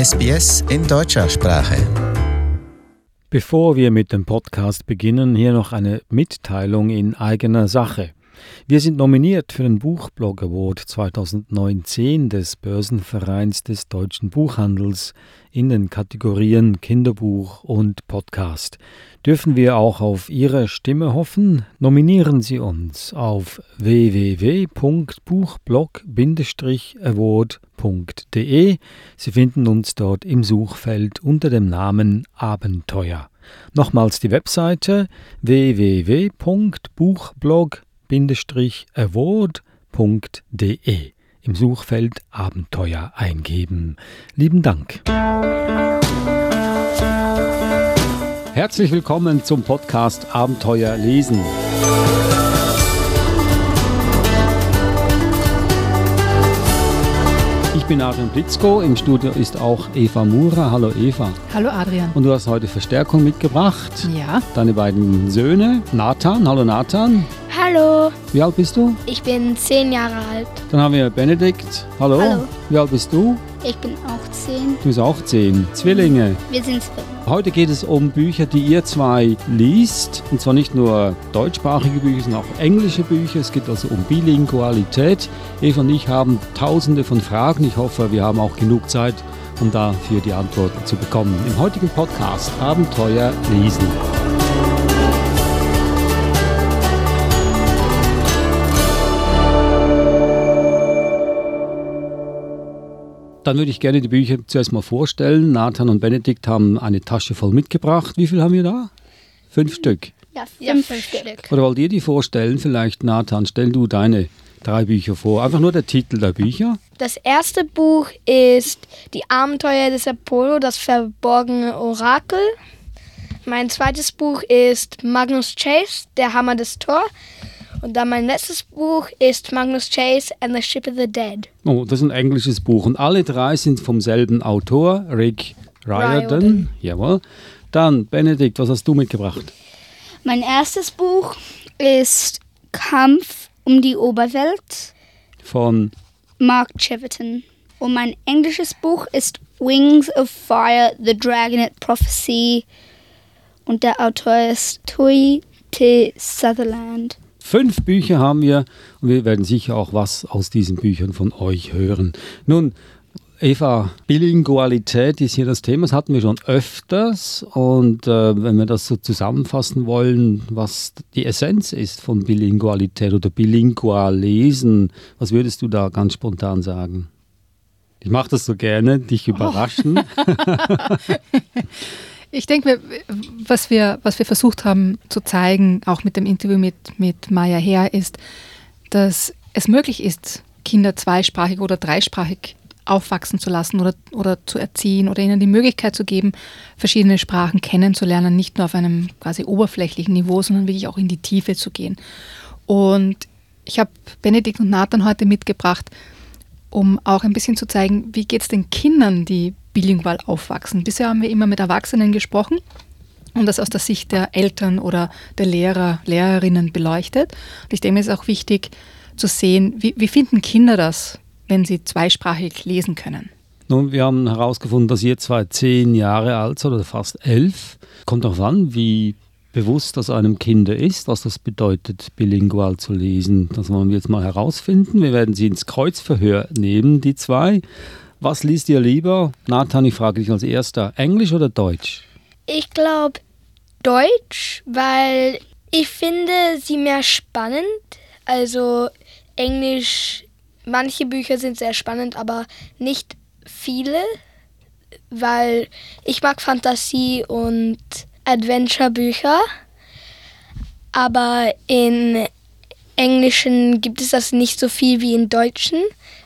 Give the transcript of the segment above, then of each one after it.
SBS in deutscher Sprache. Bevor wir mit dem Podcast beginnen, hier noch eine Mitteilung in eigener Sache. Wir sind nominiert für den Buchblog Award 2019 des Börsenvereins des deutschen Buchhandels in den Kategorien Kinderbuch und Podcast. Dürfen wir auch auf Ihre Stimme hoffen? Nominieren Sie uns auf www.buchblog-award.de. Sie finden uns dort im Suchfeld unter dem Namen Abenteuer. Nochmals die Webseite www.buchblog.de award.de im Suchfeld Abenteuer eingeben. Lieben Dank. Herzlich willkommen zum Podcast Abenteuer lesen. Ich bin Adrian Blitzko, im Studio ist auch Eva Mura. Hallo Eva. Hallo Adrian. Und du hast heute Verstärkung mitgebracht. Ja. Deine beiden Söhne, Nathan. Hallo Nathan. Hallo, Wie alt bist du? ich bin zehn Jahre alt. Dann haben wir Benedikt. Hallo. Hallo. Wie alt bist du? Ich bin auch zehn. Du bist auch zehn. Zwillinge. Wir sind zwölf. Heute geht es um Bücher, die ihr zwei liest. Und zwar nicht nur deutschsprachige Bücher, sondern auch englische Bücher. Es geht also um Bilingualität. Eva und ich haben tausende von Fragen. Ich hoffe, wir haben auch genug Zeit, um dafür die Antworten zu bekommen. Im heutigen Podcast Abenteuer lesen. Dann würde ich gerne die Bücher zuerst mal vorstellen. Nathan und Benedikt haben eine Tasche voll mitgebracht. Wie viel haben wir da? Fünf Stück. Ja, fünf, Stück. Oder wollt ihr die vorstellen? Vielleicht, Nathan, stell du deine drei Bücher vor. Einfach nur der Titel der Bücher. Das erste Buch ist Die Abenteuer des Apollo, das verborgene Orakel. Mein zweites Buch ist Magnus Chase, der Hammer des Thor. Und dann mein letztes Buch ist Magnus Chase and the Ship of the Dead. Oh, das ist ein englisches Buch. Und alle drei sind vom selben Autor, Rick Riordan. Riordan. Jawohl. Dann, Benedikt, was hast du mitgebracht? Mein erstes Buch ist Kampf um die Oberwelt, Von Mark Cheverton. Und mein englisches Buch ist Wings of Fire, The Dragonet Prophecy. Und der Autor ist Tui T. Sutherland. Fünf Bücher haben wir und wir werden sicher auch was aus diesen Büchern von euch hören. Nun, Eva, Bilingualität ist hier das Thema, das hatten wir schon öfters und äh, wenn wir das so zusammenfassen wollen, was die Essenz ist von Bilingualität oder bilingual lesen, was würdest du da ganz spontan sagen? Ich mache das so gerne, dich überraschen. Ich denke, was wir, was wir versucht haben zu zeigen, auch mit dem Interview mit, mit Maya Herr, ist, dass es möglich ist, Kinder zweisprachig oder dreisprachig aufwachsen zu lassen oder, oder zu erziehen oder ihnen die Möglichkeit zu geben, verschiedene Sprachen kennenzulernen, nicht nur auf einem quasi oberflächlichen Niveau, sondern wirklich auch in die Tiefe zu gehen. Und ich habe Benedikt und Nathan heute mitgebracht, um auch ein bisschen zu zeigen, wie geht es den Kindern, die bilingual aufwachsen. Bisher haben wir immer mit Erwachsenen gesprochen und das aus der Sicht der Eltern oder der Lehrer, Lehrerinnen beleuchtet. Und ich denke, es ist auch wichtig zu sehen, wie, wie finden Kinder das, wenn sie zweisprachig lesen können. Nun, wir haben herausgefunden, dass ihr zwei zehn Jahre alt seid oder fast elf. Kommt darauf an, wie bewusst das einem Kinder ist, was das bedeutet, bilingual zu lesen. Das wollen wir jetzt mal herausfinden. Wir werden sie ins Kreuzverhör nehmen, die zwei. Was liest ihr lieber? Nathan, ich frage dich als erster, Englisch oder Deutsch? Ich glaube Deutsch, weil ich finde sie mehr spannend. Also Englisch, manche Bücher sind sehr spannend, aber nicht viele, weil ich mag Fantasie und Adventure-Bücher. Aber in Englischen gibt es das nicht so viel wie in Deutschen,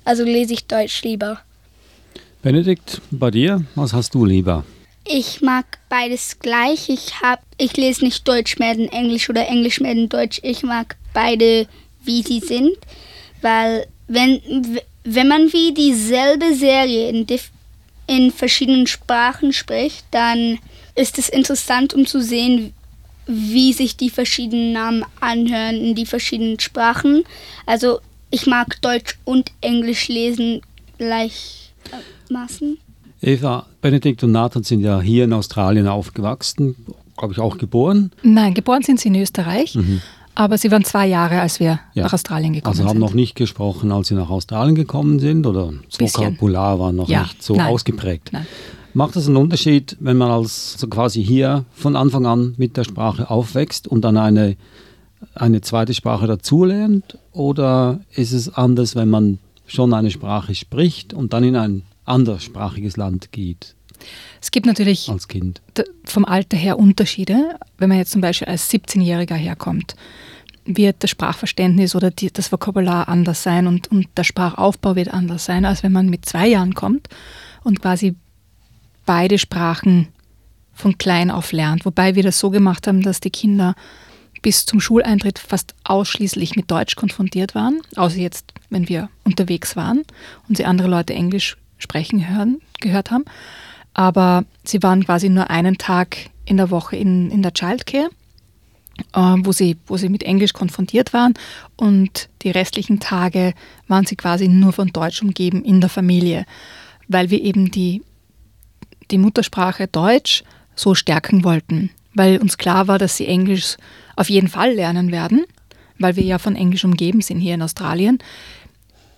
also lese ich Deutsch lieber. Benedikt, bei dir, was hast du lieber? Ich mag beides gleich. Ich, hab, ich lese nicht Deutsch mehr in Englisch oder Englisch mehr in Deutsch. Ich mag beide, wie sie sind. Weil wenn, wenn man wie dieselbe Serie in, in verschiedenen Sprachen spricht, dann ist es interessant, um zu sehen, wie sich die verschiedenen Namen anhören in die verschiedenen Sprachen. Also ich mag Deutsch und Englisch lesen gleichermaßen. Eva, Benedikt und Nathan sind ja hier in Australien aufgewachsen, glaube ich auch geboren. Nein, geboren sind sie in Österreich, aber sie waren zwei Jahre, als wir Ja. nach Australien gekommen Also haben sind. noch nicht gesprochen, als sie nach Australien gekommen sind oder das Bisschen. Vokabular war noch Ja, nicht so nein. ausgeprägt. Nein. Macht es einen Unterschied, wenn man als so quasi hier von Anfang an mit der Sprache aufwächst und dann eine, eine zweite Sprache dazulernt? Oder ist es anders, wenn man schon eine Sprache spricht und dann in ein anderssprachiges Land geht Es gibt natürlich vom Alter her Unterschiede. Wenn man jetzt zum Beispiel als 17-Jähriger herkommt, wird das Sprachverständnis oder die, das Vokabular anders sein und, und der Sprachaufbau wird anders sein, als wenn man mit zwei Jahren kommt und quasi beide Sprachen von klein auf lernt. Wobei wir das so gemacht haben, dass die Kinder bis zum Schuleintritt fast ausschließlich mit Deutsch konfrontiert waren, außer jetzt, wenn wir unterwegs waren und sie andere Leute Englisch sprechen hören, gehört haben. Aber sie waren quasi nur einen Tag in der Woche in, in der Childcare, äh, wo, sie, wo sie mit Englisch konfrontiert waren und die restlichen Tage waren sie quasi nur von Deutsch umgeben in der Familie, weil wir eben die, die Muttersprache Deutsch so stärken wollten, weil uns klar war, dass sie Englisch auf jeden Fall lernen werden, weil wir ja von Englisch umgeben sind hier in Australien.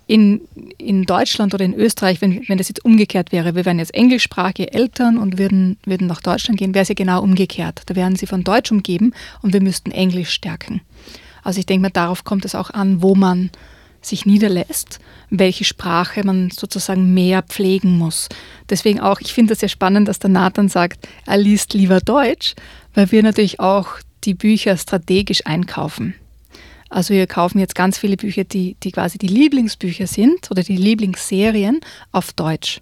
In, in Deutschland oder in Österreich, wenn, wenn das jetzt umgekehrt wäre, wir wären jetzt englischsprachige Eltern und würden, würden nach Deutschland gehen, wäre es ja genau umgekehrt. Da wären sie von Deutsch umgeben und wir müssten Englisch stärken. Also ich denke mal, darauf kommt es auch an, wo man sich niederlässt, welche Sprache man sozusagen mehr pflegen muss. Deswegen auch, ich finde es sehr spannend, dass der Nathan sagt, er liest lieber Deutsch, weil wir natürlich auch die Bücher strategisch einkaufen. Also wir kaufen jetzt ganz viele Bücher, die, die quasi die Lieblingsbücher sind oder die Lieblingsserien auf Deutsch.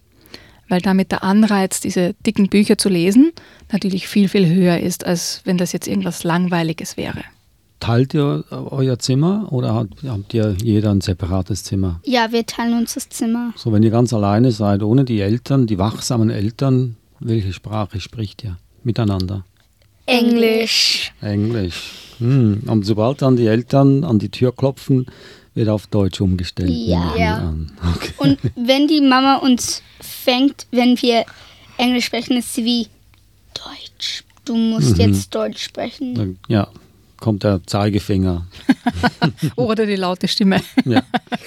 Weil damit der Anreiz, diese dicken Bücher zu lesen, natürlich viel, viel höher ist, als wenn das jetzt irgendwas Langweiliges wäre. Teilt ihr euer Zimmer oder habt, habt ihr jeder ein separates Zimmer? Ja, wir teilen uns das Zimmer. So, wenn ihr ganz alleine seid, ohne die Eltern, die wachsamen Eltern, welche Sprache spricht ihr miteinander? Englisch. Englisch. Hm. Und sobald dann die Eltern an die Tür klopfen, wird auf Deutsch umgestellt. Ja. Ja. Okay. Und wenn die Mama uns fängt, wenn wir Englisch sprechen, ist sie wie Deutsch. Du musst jetzt Deutsch sprechen. Ja, kommt der Zeigefinger. Oder die laute Stimme. Ja.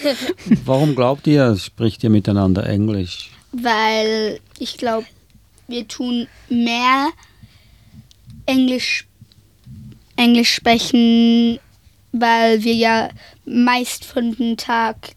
Warum glaubt ihr, spricht ihr miteinander Englisch? Weil ich glaube, wir tun mehr Englisch, Englisch sprechen, weil wir ja meist von dem Tag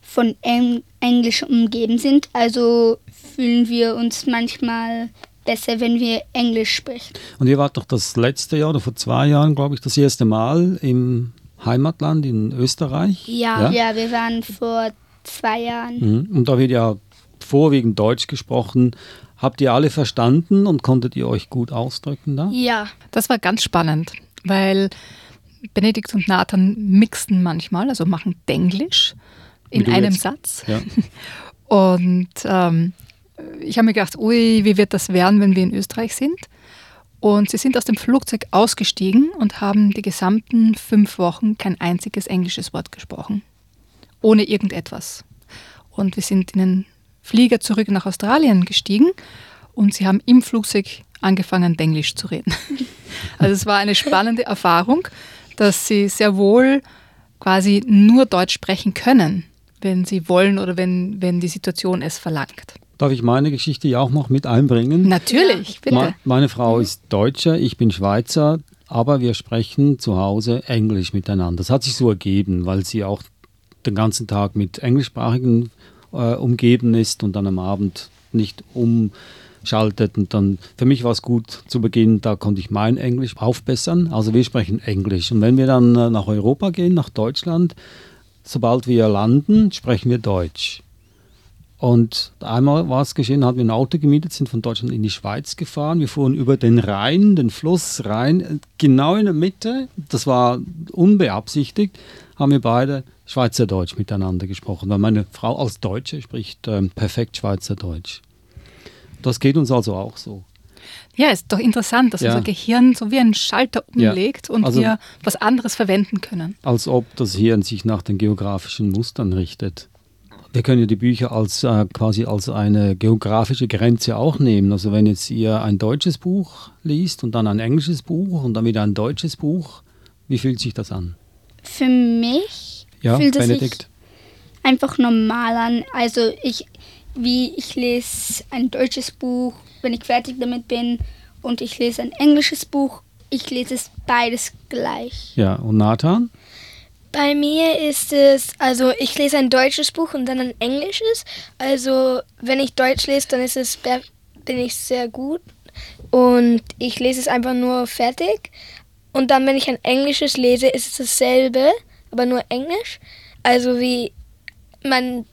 von Eng Englisch umgeben sind. Also fühlen wir uns manchmal besser, wenn wir Englisch sprechen. Und ihr wart doch das letzte Jahr oder vor zwei Jahren, glaube ich, das erste Mal im Heimatland in Österreich. Ja. Ja, wir waren vor zwei Jahren. Mhm. Und da wird ja vorwiegend Deutsch gesprochen. Habt ihr alle verstanden und konntet ihr euch gut ausdrücken da? Ja. Das war ganz spannend, weil Benedikt und Nathan mixen manchmal, also machen Denglisch in einem jetzt. Satz. Ja. Und ähm, ich habe mir gedacht, ui, wie wird das werden, wenn wir in Österreich sind? Und sie sind aus dem Flugzeug ausgestiegen und haben die gesamten fünf Wochen kein einziges englisches Wort gesprochen. Ohne irgendetwas. Und wir sind in den Flieger zurück nach Australien gestiegen und sie haben im Flugzeug angefangen, Englisch zu reden. Also es war eine spannende Erfahrung, dass sie sehr wohl quasi nur Deutsch sprechen können, wenn sie wollen oder wenn, wenn die Situation es verlangt. Darf ich meine Geschichte ja auch noch mit einbringen? Natürlich, bitte. Me- Meine Frau ist Deutscher, ich bin Schweizer, aber wir sprechen zu Hause Englisch miteinander. Das hat sich so ergeben, weil sie auch den ganzen Tag mit Englischsprachigen äh, umgeben ist und dann am Abend nicht umschaltet. Und dann, für mich war es gut zu Beginn, da konnte ich mein Englisch aufbessern. Also wir sprechen Englisch. Und wenn wir dann äh, nach Europa gehen, nach Deutschland, sobald wir landen, sprechen wir Deutsch. Und einmal war es geschehen, hatten wir ein Auto gemietet, sind von Deutschland in die Schweiz gefahren. Wir fuhren über den Rhein, den Fluss Rhein, äh, genau in der Mitte. Das war unbeabsichtigt, haben wir beide Schweizerdeutsch miteinander gesprochen. Weil meine Frau als Deutsche spricht ähm, perfekt Schweizerdeutsch. Das geht uns also auch so. Ja, ist doch interessant, dass Ja. unser Gehirn so wie ein Schalter Ja. umlegt und Also- wir was anderes verwenden können. Als ob das Hirn sich nach den geografischen Mustern richtet. Wir können ja die Bücher als äh, quasi als eine geografische Grenze auch nehmen. Also wenn jetzt ihr ein deutsches Buch liest und dann ein englisches Buch und dann wieder ein deutsches Buch, wie fühlt sich das an? Für mich Ja, fühlt es sich Benedikt. einfach normal an. Also ich, wie ich lese ein deutsches Buch, wenn ich fertig damit bin, und ich lese ein englisches Buch. Ich lese es beides gleich. Ja, und Nathan? Bei mir ist es, also ich lese ein deutsches Buch und dann ein englisches. Also wenn ich Deutsch lese, dann ist es, bin ich sehr gut. Und ich lese es einfach nur fertig. Und dann, wenn ich ein englisches lese, ist es dasselbe, aber nur Englisch. Also wie man,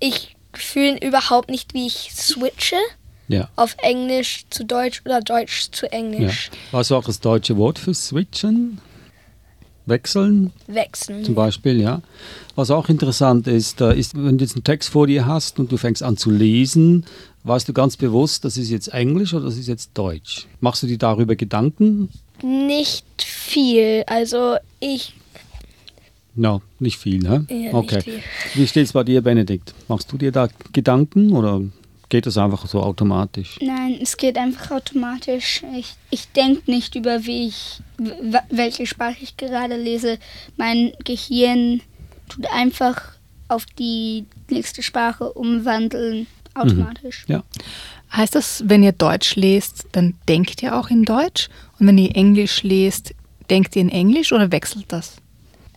ich fühle überhaupt nicht, wie ich switche Ja. auf Englisch zu Deutsch oder Deutsch zu ja. Englisch. Was auch das deutsche Wort für switchen? Wechseln? Wechseln. zum Beispiel, ja. Was auch interessant ist, ist, wenn du jetzt einen Text vor dir hast und du fängst an zu lesen, weißt du ganz bewusst, das ist jetzt Englisch oder das ist jetzt Deutsch. Machst du dir darüber Gedanken? Nicht viel. Also ich No, nicht viel, ne? Ja, nicht okay. viel. Wie steht es bei dir, Benedikt? Machst du dir da Gedanken oder geht das einfach so automatisch? Nein, es geht einfach automatisch. Ich, ich denke nicht über, wie ich, welche Sprache ich gerade lese. Mein Gehirn tut einfach auf die nächste Sprache umwandeln, automatisch. Ja. Heißt das, wenn ihr Deutsch lest, dann denkt ihr auch in Deutsch? Und wenn ihr Englisch lest, denkt ihr in Englisch oder wechselt das?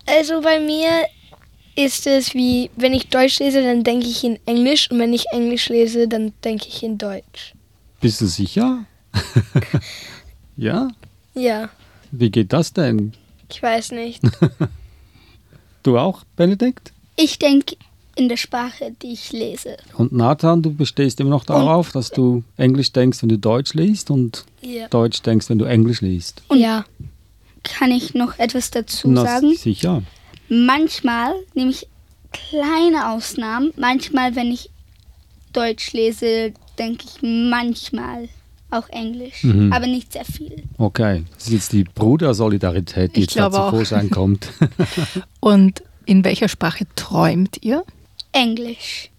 Also bei mir ist es wie, wenn ich Deutsch lese, dann denke ich in Englisch und wenn ich Englisch lese, dann denke ich in Deutsch. Bist du sicher? ja? Ja, Wie geht das denn? ich weiß nicht. Du auch, Benedikt? Ich denke in der Sprache, die ich lese. Und Nathan, du bestehst immer noch darauf, dass du Englisch denkst, wenn du Deutsch liest und Ja. Deutsch denkst, wenn du Englisch liest. ja. Kann ich noch etwas dazu Na, sagen? Sicher. Manchmal nehme ich kleine Ausnahmen. Manchmal, wenn ich Deutsch lese, denke ich manchmal auch Englisch. Mhm. Aber nicht sehr viel. Okay. Das ist jetzt die Brudersolidarität, die Ich jetzt da glaube zu auch. Vorschein kommt. Und in welcher Sprache träumt ihr? Englisch.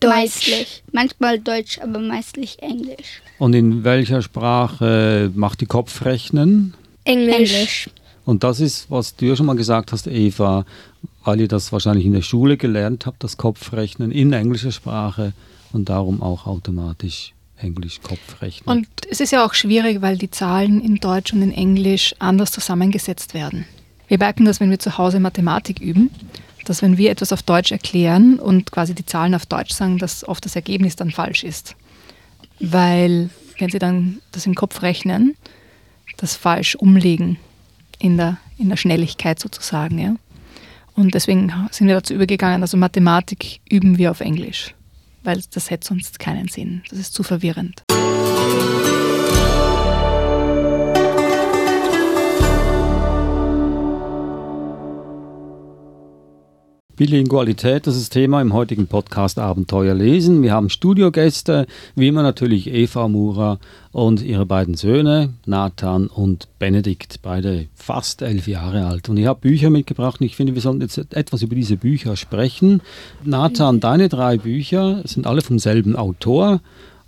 Deutsch. Meistlich. Manchmal Deutsch, aber meistlich Englisch. Und in welcher Sprache macht die Englisch. Kopfrechnen? Englisch. Und das ist, was du ja schon mal gesagt hast, Eva, weil ihr das wahrscheinlich in der Schule gelernt habt, das Kopfrechnen in englischer Sprache und darum auch automatisch Englisch Kopfrechnen. Und es ist ja auch schwierig, weil die Zahlen in Deutsch und in Englisch anders zusammengesetzt werden. Wir merken das, wenn wir zu Hause Mathematik üben, dass wenn wir etwas auf Deutsch erklären und quasi die Zahlen auf Deutsch sagen, dass oft das Ergebnis dann falsch ist. Weil wenn Sie dann das im Kopf rechnen, das falsch umlegen in der, in der Schnelligkeit sozusagen. Ja? Und deswegen sind wir dazu übergegangen, also Mathematik üben wir auf Englisch, weil das hätte sonst keinen Sinn. Das ist zu verwirrend. Bilingualität, das ist Thema im heutigen Podcast Abenteuer lesen. Wir haben Studiogäste, wie immer natürlich Eva Mura und ihre beiden Söhne, Nathan und Benedikt, beide fast elf Jahre alt. Und ich habe Bücher mitgebracht und ich finde, wir sollten jetzt etwas über diese Bücher sprechen. Nathan, deine drei Bücher sind alle vom selben Autor.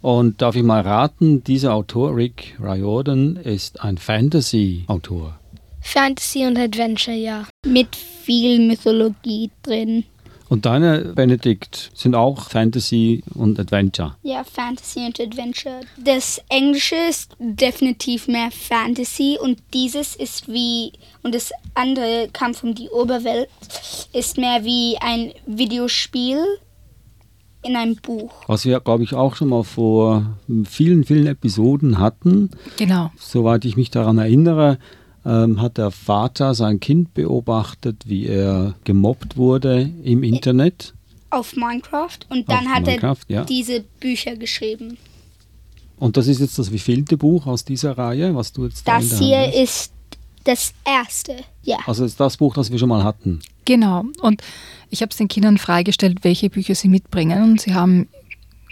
Und darf ich mal raten, dieser Autor, Rick Riordan, ist ein Fantasy-Autor. Fantasy und Adventure, ja. Mit viel Mythologie drin. Und deine, Benedikt, sind auch Fantasy und Adventure. Ja, Fantasy und Adventure. Das Englische ist definitiv mehr Fantasy und dieses ist wie, und das andere Kampf um die Oberwelt ist mehr wie ein Videospiel in einem Buch. Was wir, glaube ich, auch schon mal vor vielen, vielen Episoden hatten. Genau. Soweit ich mich daran erinnere, ähm, hat der Vater sein Kind beobachtet, wie er gemobbt wurde im Internet. Auf Minecraft und dann Auf hat Minecraft, er ja. diese Bücher geschrieben. Und das ist jetzt das wievielte Buch aus dieser Reihe, was du jetzt da Das hier hast? ist das erste. Ja. Also das ist das Buch, das wir schon mal hatten. Genau. Und ich habe es den Kindern freigestellt, welche Bücher sie mitbringen. Und sie haben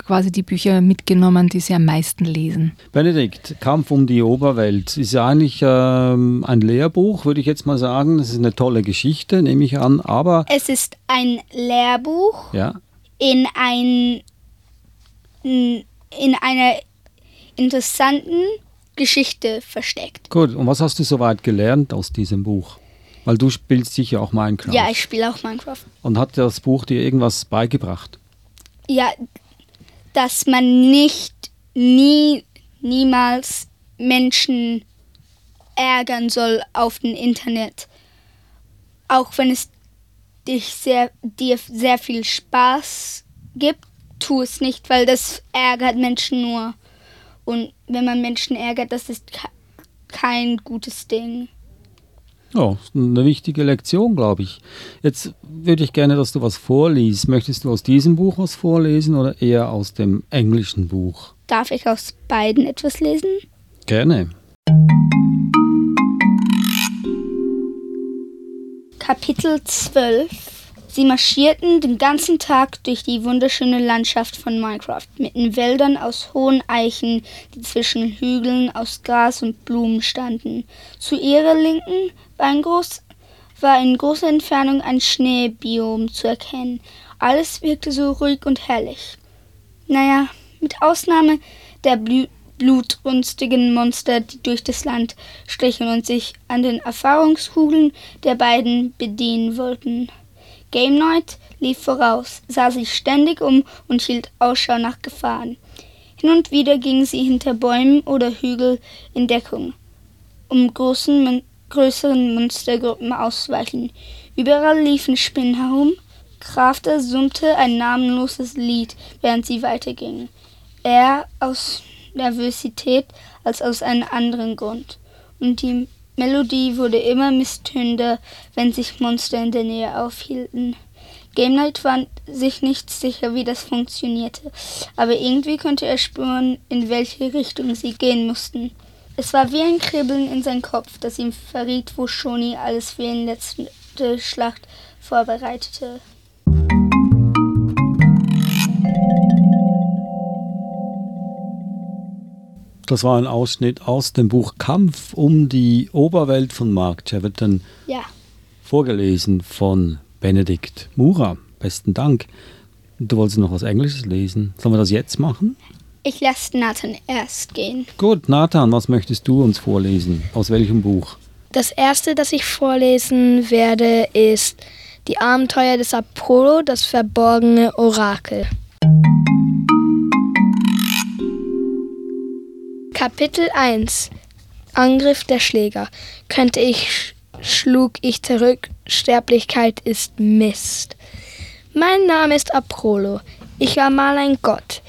quasi die Bücher mitgenommen, die sie am meisten lesen. Benedikt, Kampf um die Oberwelt ist ja eigentlich ähm, ein Lehrbuch, würde ich jetzt mal sagen. Das ist eine tolle Geschichte, nehme ich an. Aber Es ist ein Lehrbuch ja, in ein in einer interessanten Geschichte versteckt. Gut, und was hast du soweit gelernt aus diesem Buch? Weil du spielst sicher auch Minecraft. Ja, ich spiele auch Minecraft. Und hat das Buch dir irgendwas beigebracht? Ja, dass man nicht nie niemals Menschen ärgern soll auf dem Internet. Auch wenn es dich sehr, dir sehr viel Spaß gibt, tu es nicht, weil das ärgert Menschen nur. Und wenn man Menschen ärgert, das ist kein gutes Ding. Ja, eine wichtige Lektion, glaube ich. Jetzt würde ich gerne, dass du was vorliest. Möchtest du aus diesem Buch was vorlesen oder eher aus dem englischen Buch? Darf ich aus beiden etwas lesen? Gerne. Kapitel 12 Sie marschierten den ganzen Tag durch die wunderschöne Landschaft von Minecraft, mit den Wäldern aus hohen Eichen, die zwischen Hügeln aus Gras und Blumen standen. Zu ihrer Linken war, ein groß, war in großer Entfernung ein Schneebiom zu erkennen. Alles wirkte so ruhig und herrlich. Naja, mit Ausnahme der Blü blutrünstigen Monster, die durch das Land strichen und sich an den Erfahrungskugeln der beiden bedienen wollten. Game Night lief voraus, sah sich ständig um und hielt Ausschau nach Gefahren. Hin und wieder ging sie hinter Bäumen oder Hügel in Deckung, um großen, größeren Monstergruppen auszuweichen. Überall liefen Spinnen herum. Crafter summte ein namenloses Lied, während sie weitergingen. Er aus Nervosität als aus einem anderen Grund. Und die Melodie wurde immer misstönender, wenn sich Monster in der Nähe aufhielten. Game Night war sich nicht sicher, wie das funktionierte, aber irgendwie konnte er spüren, in welche Richtung sie gehen mussten. Es war wie ein Kribbeln in seinem Kopf, das ihm verriet, wo Shoni alles für die letzte Schlacht vorbereitete. Das war ein Ausschnitt aus dem Buch Kampf um die Oberwelt von Mark Cheverton. Ja. Vorgelesen von Benedikt Mura. Besten Dank. Du wolltest noch was Englisches lesen. Sollen wir das jetzt machen? Ich lasse Nathan erst gehen. Gut, Nathan, was möchtest du uns vorlesen? Aus welchem Buch? Das erste, das ich vorlesen werde, ist Die Abenteuer des Apollo, das verborgene Orakel. Kapitel 1 Angriff der Schläger. Könnte ich, schlug ich zurück. Sterblichkeit ist Mist. Mein Name ist Apollo. Ich war mal ein Gott.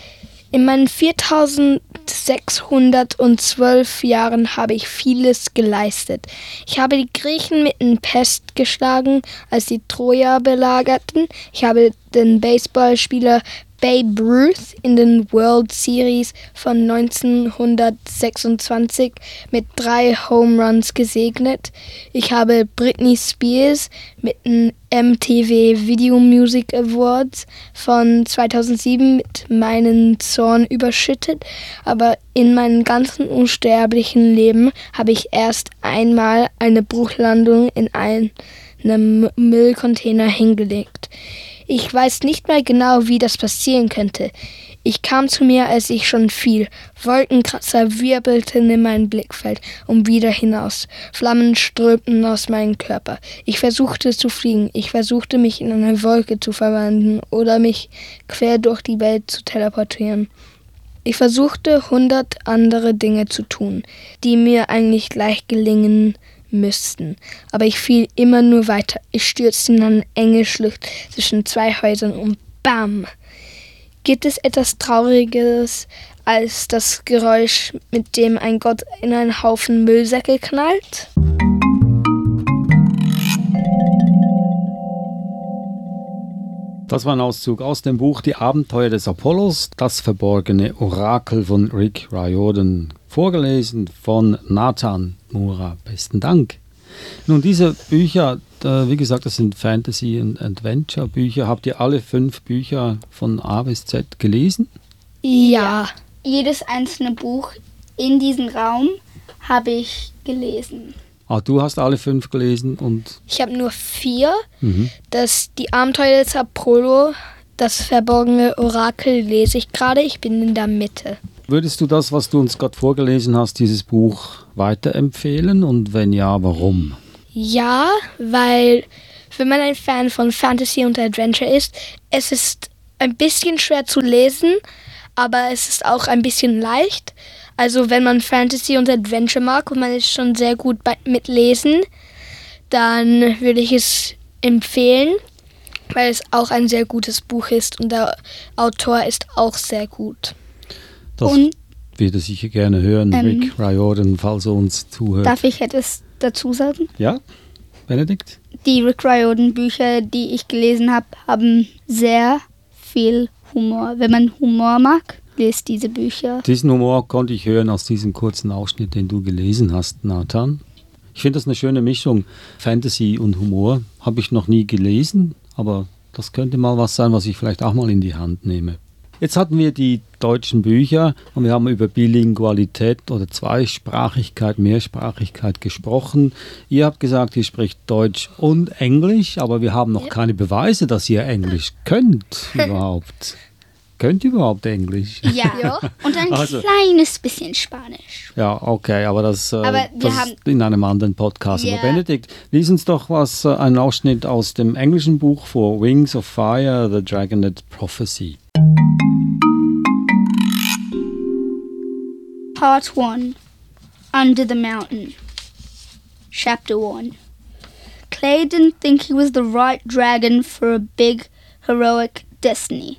In meinen 4612 Jahren habe ich vieles geleistet. Ich habe die Griechen mit den Pest geschlagen, als die Troja belagerten. Ich habe den Baseballspieler Babe Ruth in den World Series von 1926 mit drei Home Runs gesegnet. Ich habe Britney Spears mit den MTV Video Music Awards von 2007 mit meinen Zorn überschüttet, aber in meinem ganzen unsterblichen Leben habe ich erst einmal eine Bruchlandung in einem Müllcontainer hingelegt. Ich weiß nicht mehr genau, wie das passieren könnte. Ich kam zu mir, als ich schon fiel. Wolkenkratzer wirbelten in mein Blickfeld und wieder hinaus. Flammen strömten aus meinem Körper. Ich versuchte zu fliegen. Ich versuchte mich in eine Wolke zu verwandeln oder mich quer durch die Welt zu teleportieren. Ich versuchte hundert andere Dinge zu tun, die mir eigentlich leicht gelingen müssten. Aber ich fiel immer nur weiter. Ich stürzte in eine enge Schlucht zwischen zwei Häusern und BAM! Gibt es etwas Trauriges als das Geräusch, mit dem ein Gott in einen Haufen Müllsäcke knallt? Das war ein Auszug aus dem Buch Die Abenteuer des Apollos, das verborgene Orakel von Rick Riordan, vorgelesen von Nathan Mura. Besten Dank. Nun, diese Bücher, wie gesagt, das sind Fantasy- und Adventure-Bücher. Habt ihr alle fünf Bücher von A bis Z gelesen? Ja. Jedes einzelne Buch in diesem Raum habe ich gelesen. Ah, du hast alle fünf gelesen und. Ich habe nur vier. Mhm. Das Die Abenteuer des Apollo Das verborgene Orakel lese ich gerade. Ich bin in der Mitte. Würdest du das, was du uns gerade vorgelesen hast, dieses Buch weiterempfehlen und wenn ja, warum? Ja, weil wenn man ein Fan von Fantasy und Adventure ist, es ist ein bisschen schwer zu lesen, aber es ist auch ein bisschen leicht. Also wenn man Fantasy und Adventure mag und man ist schon sehr gut bei, mit Lesen, dann würde ich es empfehlen, weil es auch ein sehr gutes Buch ist und der Autor ist auch sehr gut. Das Und- wird er sicher gerne hören, Ähm, Rick Riordan, falls er uns zuhört. Darf ich etwas dazu sagen? ja, Benedikt? Die Rick Riordan Bücher, die ich gelesen habe, haben sehr viel Humor. Wenn man Humor mag, lest diese Bücher. Diesen Humor konnte ich hören aus diesem kurzen Ausschnitt, den du gelesen hast, Nathan. Ich finde das eine schöne Mischung, Fantasy und Humor. Habe ich noch nie gelesen, aber das könnte mal was sein, was ich vielleicht auch mal in die Hand nehme. Jetzt hatten wir die deutschen Bücher und wir haben über Bilingualität oder Zweisprachigkeit, Mehrsprachigkeit gesprochen. Ihr habt gesagt, ihr spricht Deutsch und Englisch, aber wir haben noch keine Beweise, dass ihr Englisch könnt überhaupt. Könnt ihr überhaupt Englisch? Ja. Und ein Also- kleines bisschen Spanisch. Ja, okay, aber das, äh, Aber das haben- ist in einem anderen Podcast. Ja. Aber Benedikt, lies uns doch was, äh, einen Ausschnitt aus dem englischen Buch vor Wings of Fire, The Dragonet Prophecy. Part 1 Under the Mountain. Chapter 1 Clay didn't think he was the right dragon for a big, heroic destiny.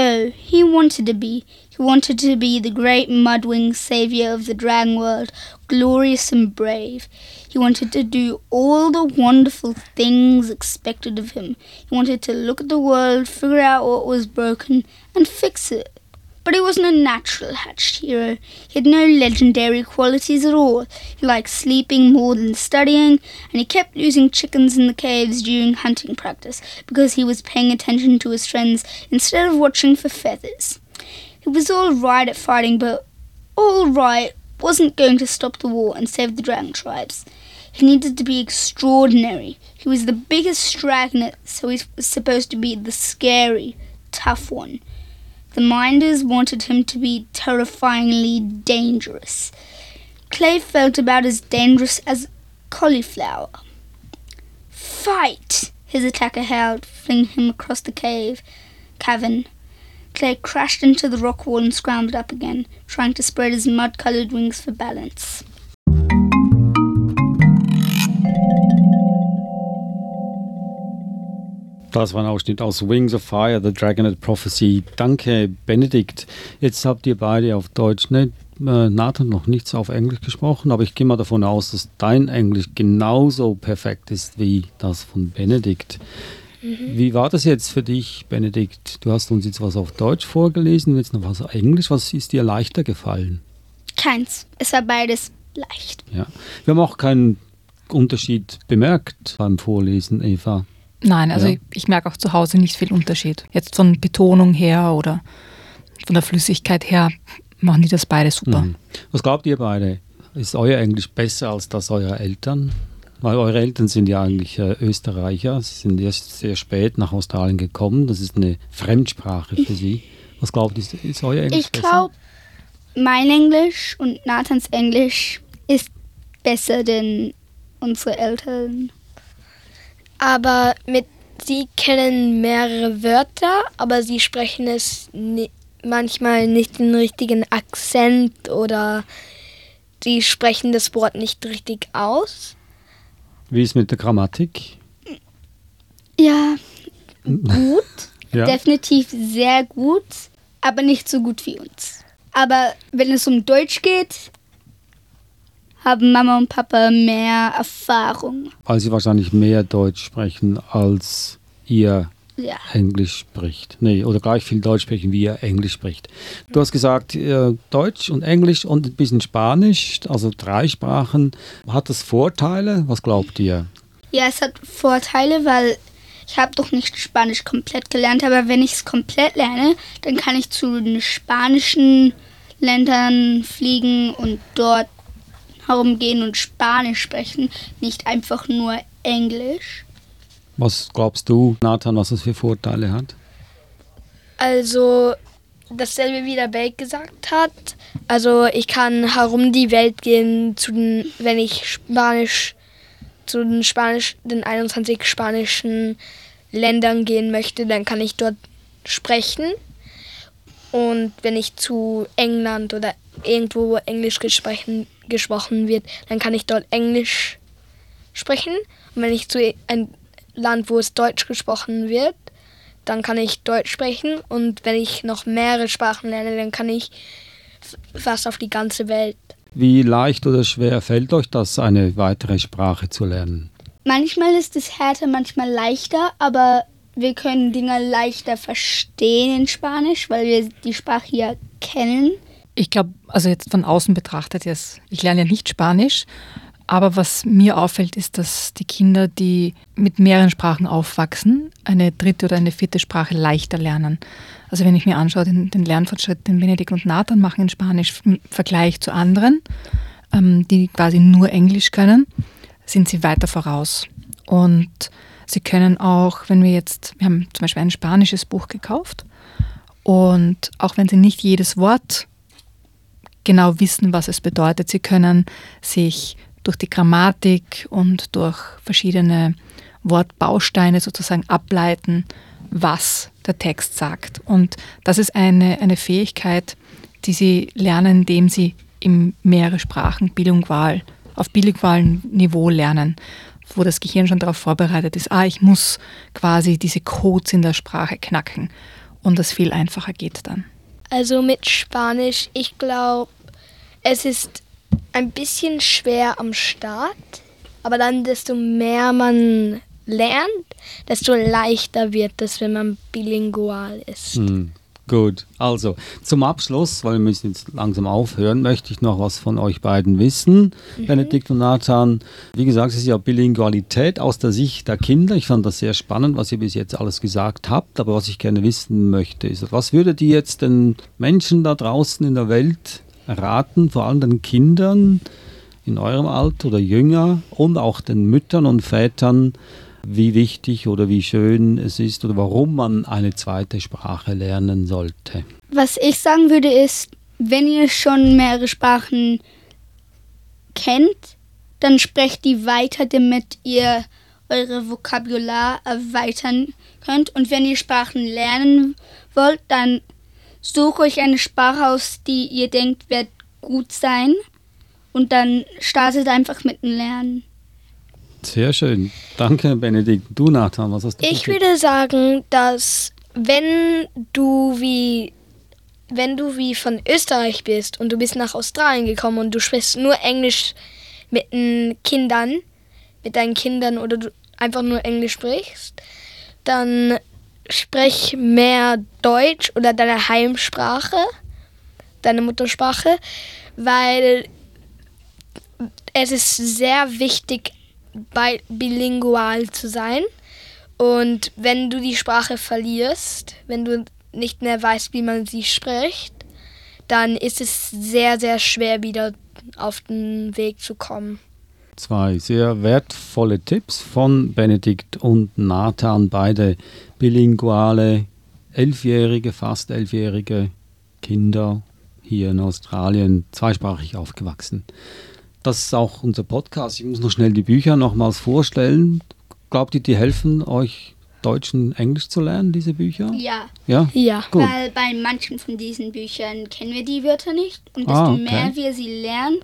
Oh, he wanted to be. He wanted to be the great mudwing savior of the dragon world, glorious and brave. He wanted to do all the wonderful things expected of him. He wanted to look at the world, figure out what was broken, and fix it. But he wasn't a natural hatched hero. He had no legendary qualities at all. He liked sleeping more than studying, and he kept losing chickens in the caves during hunting practice because he was paying attention to his friends instead of watching for feathers. He was all right at fighting, but all right wasn't going to stop the war and save the dragon tribes. He needed to be extraordinary. He was the biggest dragonet, so he was supposed to be the scary, tough one. The Minders wanted him to be terrifyingly dangerous. Clay felt about as dangerous as cauliflower. Fight! His attacker howled, flinging him across the cave cavern. Clay crashed into the rock wall and scrambled up again, trying to spread his mud colored wings for balance. Das war ein Ausschnitt aus Wings of Fire, The Dragonet Prophecy. Danke, Benedikt. Jetzt habt ihr beide auf Deutsch, ne, äh, Nathan noch nichts auf Englisch gesprochen, aber ich gehe mal davon aus, dass dein Englisch genauso perfekt ist wie das von Benedikt. Wie war das jetzt für dich, Benedikt? Du hast uns jetzt was auf Deutsch vorgelesen, jetzt noch was auf Englisch. Was ist dir leichter gefallen? Keins. Es war beides leicht. Ja. Wir haben auch keinen Unterschied bemerkt beim Vorlesen, Eva. Nein, also Ja. ich, ich merke auch zu Hause nicht viel Unterschied. Jetzt von Betonung her oder von der Flüssigkeit her machen die das beide super. Mhm. Was glaubt ihr beide? Ist euer Englisch besser als das eurer Eltern? Weil eure Eltern sind ja eigentlich äh, Österreicher. Sie sind erst sehr spät nach Australien gekommen. Das ist eine Fremdsprache für sie. Was glaubt ihr, ist, ist euer Englisch Ich besser? glaube, mein Englisch und Nathans Englisch ist besser denn unsere Eltern. Aber mit sie kennen mehrere Wörter, aber sie sprechen es ni manchmal nicht den richtigen Akzent oder sie sprechen das Wort nicht richtig aus. Wie ist mit der Grammatik? Ja, gut. Ja. Definitiv sehr gut, aber nicht so gut wie uns. Aber wenn es um Deutsch geht, haben Mama und Papa mehr Erfahrung. Weil sie wahrscheinlich mehr Deutsch sprechen, als ihr Ja. Englisch spricht. Nee, oder gleich viel Deutsch sprechen, wie er Englisch spricht. Du hast gesagt, äh, Deutsch und Englisch und ein bisschen Spanisch, also drei Sprachen. Hat das Vorteile? Was glaubt ihr? Ja, es hat Vorteile, weil ich habe doch nicht Spanisch komplett gelernt, aber wenn ich es komplett lerne, dann kann ich zu den spanischen Ländern fliegen und dort herumgehen und Spanisch sprechen, nicht einfach nur Englisch. Was glaubst du, Nathan, was das für Vorteile hat? Also dasselbe wie der Bake gesagt hat. Also ich kann herum die Welt gehen, zu den, wenn ich Spanisch zu den Spanisch, den 21 spanischen Ländern gehen möchte, dann kann ich dort sprechen. Und wenn ich zu England oder irgendwo Englisch gesprochen, gesprochen wird, dann kann ich dort Englisch sprechen. Und wenn ich zu einem Land, wo es Deutsch gesprochen wird, dann kann ich Deutsch sprechen. Und wenn ich noch mehrere Sprachen lerne, dann kann ich fast auf die ganze Welt. Wie leicht oder schwer fällt euch das, eine weitere Sprache zu lernen? Manchmal ist es härter, manchmal leichter, aber wir können Dinge leichter verstehen in Spanisch, weil wir die Sprache ja kennen. Ich glaube, also jetzt von außen betrachtet jetzt, ich lerne ja nicht Spanisch, aber was mir auffällt, ist, dass die Kinder, die mit mehreren Sprachen aufwachsen, eine dritte oder eine vierte Sprache leichter lernen. Also wenn ich mir anschaue, den, den Lernfortschritt, den Benedikt und Nathan machen in Spanisch im Vergleich zu anderen, ähm, die quasi nur Englisch können, sind sie weiter voraus. Und sie können auch, wenn wir jetzt, wir haben zum Beispiel ein spanisches Buch gekauft und auch wenn sie nicht jedes Wort genau wissen, was es bedeutet, sie können sich durch die Grammatik und durch verschiedene Wortbausteine sozusagen ableiten, was der Text sagt. Und das ist eine, eine Fähigkeit, die sie lernen, indem sie in mehrere Sprachen bilingual, auf bilingualem Niveau lernen, wo das Gehirn schon darauf vorbereitet ist, ah, ich muss quasi diese Codes in der Sprache knacken und das viel einfacher geht dann. Also mit Spanisch, ich glaube, es ist ein bisschen schwer am Start, aber dann desto mehr man lernt, desto leichter wird es, wenn man bilingual ist. Hm, gut, also zum Abschluss, weil wir müssen jetzt langsam aufhören, möchte ich noch was von euch beiden wissen, mhm. Benedikt und Nathan. Wie gesagt, es ist ja Bilingualität aus der Sicht der Kinder. Ich fand das sehr spannend, was ihr bis jetzt alles gesagt habt, aber was ich gerne wissen möchte, ist, was würdet ihr jetzt den Menschen da draußen in der Welt raten, vor allem den Kindern in eurem Alter oder jünger und auch den Müttern und Vätern, wie wichtig oder wie schön es ist oder warum man eine zweite Sprache lernen sollte? Was ich sagen würde ist, wenn ihr schon mehrere Sprachen kennt, dann sprecht die weiter, damit ihr eure Vokabular erweitern könnt. Und wenn ihr Sprachen lernen wollt, dann sucht euch eine Sprache aus, die ihr denkt, wird gut sein. Und dann startet einfach mit dem Lernen. Sehr schön. Danke, Benedikt. Du, Nathan, was hast du Ich würde sagen, dass wenn du wie wenn du wie von Österreich bist und du bist nach Australien gekommen und du sprichst nur Englisch mit den Kindern, mit deinen Kindern oder du einfach nur Englisch sprichst, dann sprich mehr Deutsch oder deine Heimsprache, deine Muttersprache, weil es ist sehr wichtig, bilingual zu sein. Und wenn du die Sprache verlierst, wenn du nicht mehr weißt, wie man sie spricht, dann ist es sehr, sehr schwer, wieder auf den Weg zu kommen. Zwei sehr wertvolle Tipps von Benedikt und Nathan, beide bilinguale, elfjährige, fast elfjährige Kinder hier in Australien, zweisprachig aufgewachsen das ist auch unser Podcast. Ich muss noch schnell die Bücher nochmals vorstellen. Glaubt ihr, die helfen euch Deutsch und Englisch zu lernen, diese Bücher? Ja. Ja? Ja. Gut. Weil bei manchen von diesen Büchern kennen wir die Wörter nicht. Und desto Ah, okay. mehr wir sie lernen,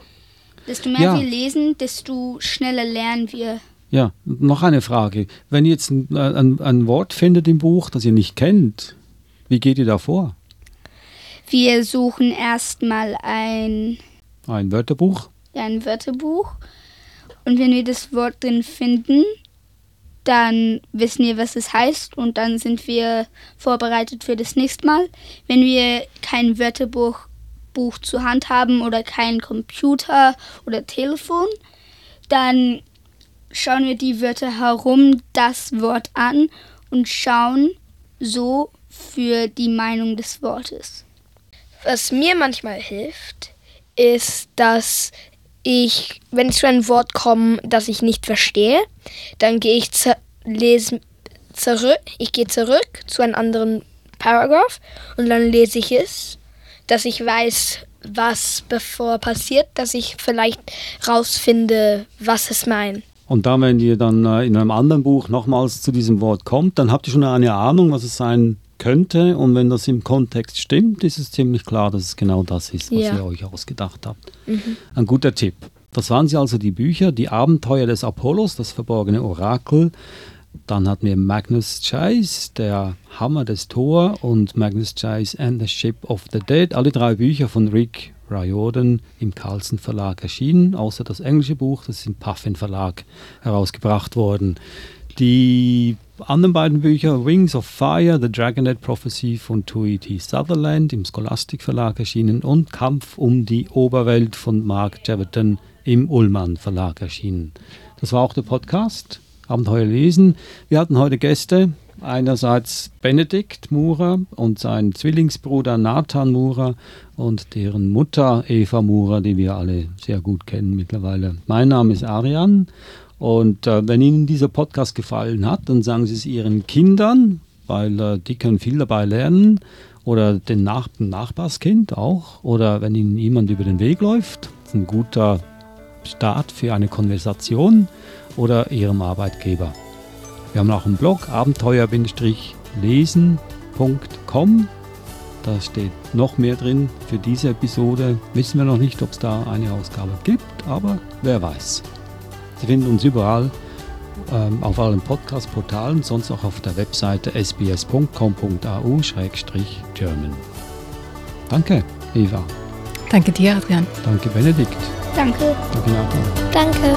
desto mehr Ja. wir lesen, desto schneller lernen wir. Ja, noch eine Frage. Wenn ihr jetzt ein, ein, ein Wort findet im Buch, das ihr nicht kennt, wie geht ihr da vor? Wir suchen erstmal ein, Ein Wörterbuch? Ein Wörterbuch. Und wenn wir das Wort drin finden, dann wissen wir, was es heißt. Und dann sind wir vorbereitet für das nächste Mal. Wenn wir kein Wörterbuch Buch zur Hand haben oder kein Computer oder Telefon, dann schauen wir die Wörter herum das Wort an und schauen so für die Meinung des Wortes. Was mir manchmal hilft, ist, dass ich, wenn ich zu einem Wort komme, das ich nicht verstehe, dann gehe ich zu, lese zurück, ich gehe zurück zu einem anderen Paragraph und dann lese ich es, dass ich weiß, was bevor passiert, dass ich vielleicht rausfinde, was es meint. Und da, wenn ihr dann äh, in einem anderen Buch nochmals zu diesem Wort kommt, dann habt ihr schon eine Ahnung, was es sein könnte. Und wenn das im Kontext stimmt, ist es ziemlich klar, dass es genau das ist, was Ja. ihr euch ausgedacht habt. Ein guter Tipp. Das waren sie also die Bücher, die Abenteuer des Apollos, das verborgene Orakel. Dann hatten wir Magnus Chase, der Hammer des Thor und Magnus Chase and the Ship of the Dead. Alle drei Bücher von Rick Riordan im Carlsen Verlag erschienen, außer das englische Buch, das ist im Puffin Verlag herausgebracht worden. Die anderen beiden Bücher, Wings of Fire, The Dragonet Prophecy von Tui T. Sutherland im Scholastic Verlag erschienen und Kampf um die Oberwelt von Mark Jeverton im Ullmann Verlag erschienen. Das war auch der Podcast, Abenteuer lesen. Wir hatten heute Gäste, einerseits Benedikt Murer und sein Zwillingsbruder Nathan Murer und deren Mutter Eva Murer, die wir alle sehr gut kennen mittlerweile. Mein Name ist Arian und äh, wenn Ihnen dieser Podcast gefallen hat, dann sagen Sie es Ihren Kindern, weil äh, die können viel dabei lernen oder den Nach Nachbarskind auch oder wenn Ihnen jemand über den Weg läuft, ein guter Start für eine Konversation oder Ihrem Arbeitgeber. Wir haben auch einen Blog abenteuer-lesen.com. Da steht noch mehr drin für diese Episode. Wissen wir noch nicht, ob es da eine Ausgabe gibt, aber wer weiß. Sie finden uns überall ähm, auf allen Podcast-Portalen, sonst auch auf der Webseite sbs.com.au-german. Danke, Eva. Danke dir, Adrian. Danke, Benedikt. Danke. Danke, Nathan. Danke.